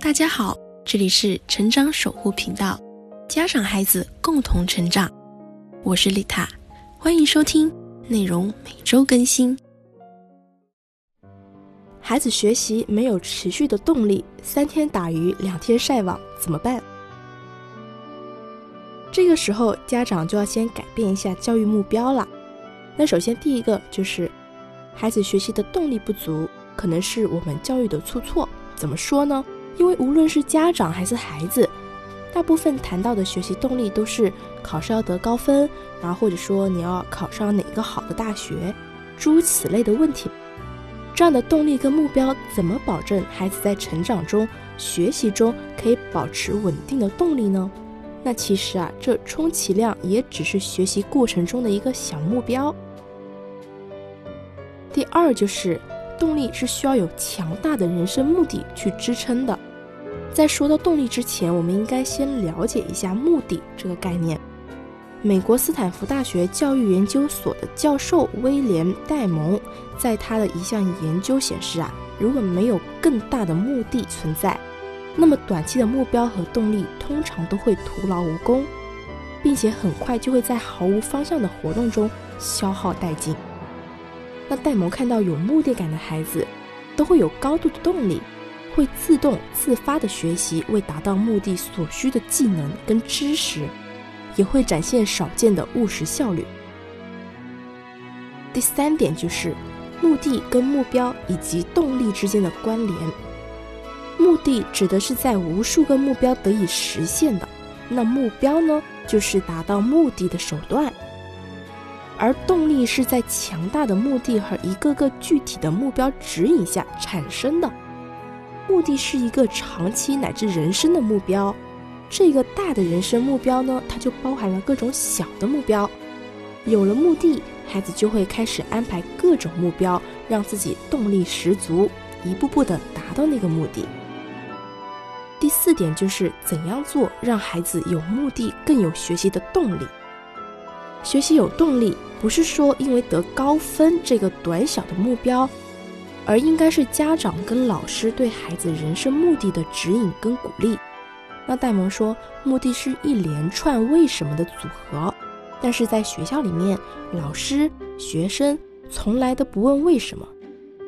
大家好，这里是成长守护频道，家长孩子共同成长，我是丽塔，欢迎收听，内容每周更新。孩子学习没有持续的动力，三天打鱼两天晒网怎么办？这个时候家长就要先改变一下教育目标了。那首先第一个就是，孩子学习的动力不足，可能是我们教育的出错。怎么说呢？因为无论是家长还是孩子，大部分谈到的学习动力都是考试要得高分，然后或者说你要考上哪个好的大学，诸如此类的问题。这样的动力跟目标，怎么保证孩子在成长中、学习中可以保持稳定的动力呢？那其实啊，这充其量也只是学习过程中的一个小目标。第二就是，动力是需要有强大的人生目的去支撑的。在说到动力之前，我们应该先了解一下目的这个概念。美国斯坦福大学教育研究所的教授威廉·戴蒙在他的一项研究显示啊，如果没有更大的目的存在，那么短期的目标和动力通常都会徒劳无功，并且很快就会在毫无方向的活动中消耗殆尽。那戴蒙看到有目的感的孩子，都会有高度的动力，会自动自发的学习为达到目的所需的技能跟知识。也会展现少见的务实效率。第三点就是目的跟目标以及动力之间的关联。目的指的是在无数个目标得以实现的，那目标呢，就是达到目的的手段。而动力是在强大的目的和一个个具体的目标指引下产生的。目的是一个长期乃至人生的目标。这个大的人生目标呢，它就包含了各种小的目标。有了目的，孩子就会开始安排各种目标，让自己动力十足，一步步的达到那个目的。第四点就是怎样做让孩子有目的，更有学习的动力。学习有动力，不是说因为得高分这个短小的目标，而应该是家长跟老师对孩子人生目的的指引跟鼓励。那戴蒙说，目的是一连串为什么的组合，但是在学校里面，老师、学生从来都不问为什么。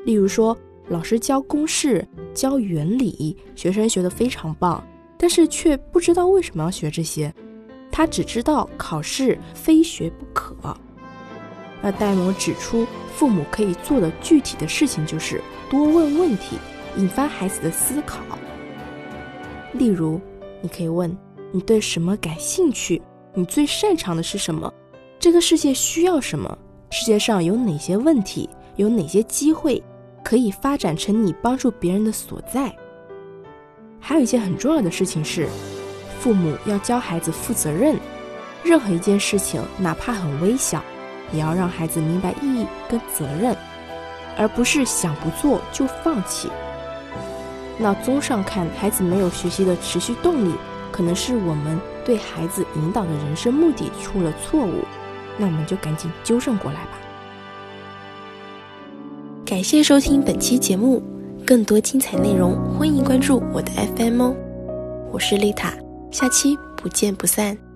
例如说，老师教公式、教原理，学生学得非常棒，但是却不知道为什么要学这些，他只知道考试非学不可。那戴蒙指出，父母可以做的具体的事情就是多问问题，引发孩子的思考。例如。你可以问：你对什么感兴趣？你最擅长的是什么？这个世界需要什么？世界上有哪些问题？有哪些机会可以发展成你帮助别人的所在？还有一件很重要的事情是，父母要教孩子负责任。任何一件事情，哪怕很微小，也要让孩子明白意义跟责任，而不是想不做就放弃。那综上看，孩子没有学习的持续动力，可能是我们对孩子引导的人生目的出了错误。那我们就赶紧纠正过来吧。感谢收听本期节目，更多精彩内容欢迎关注我的 FM 哦。我是丽塔，下期不见不散。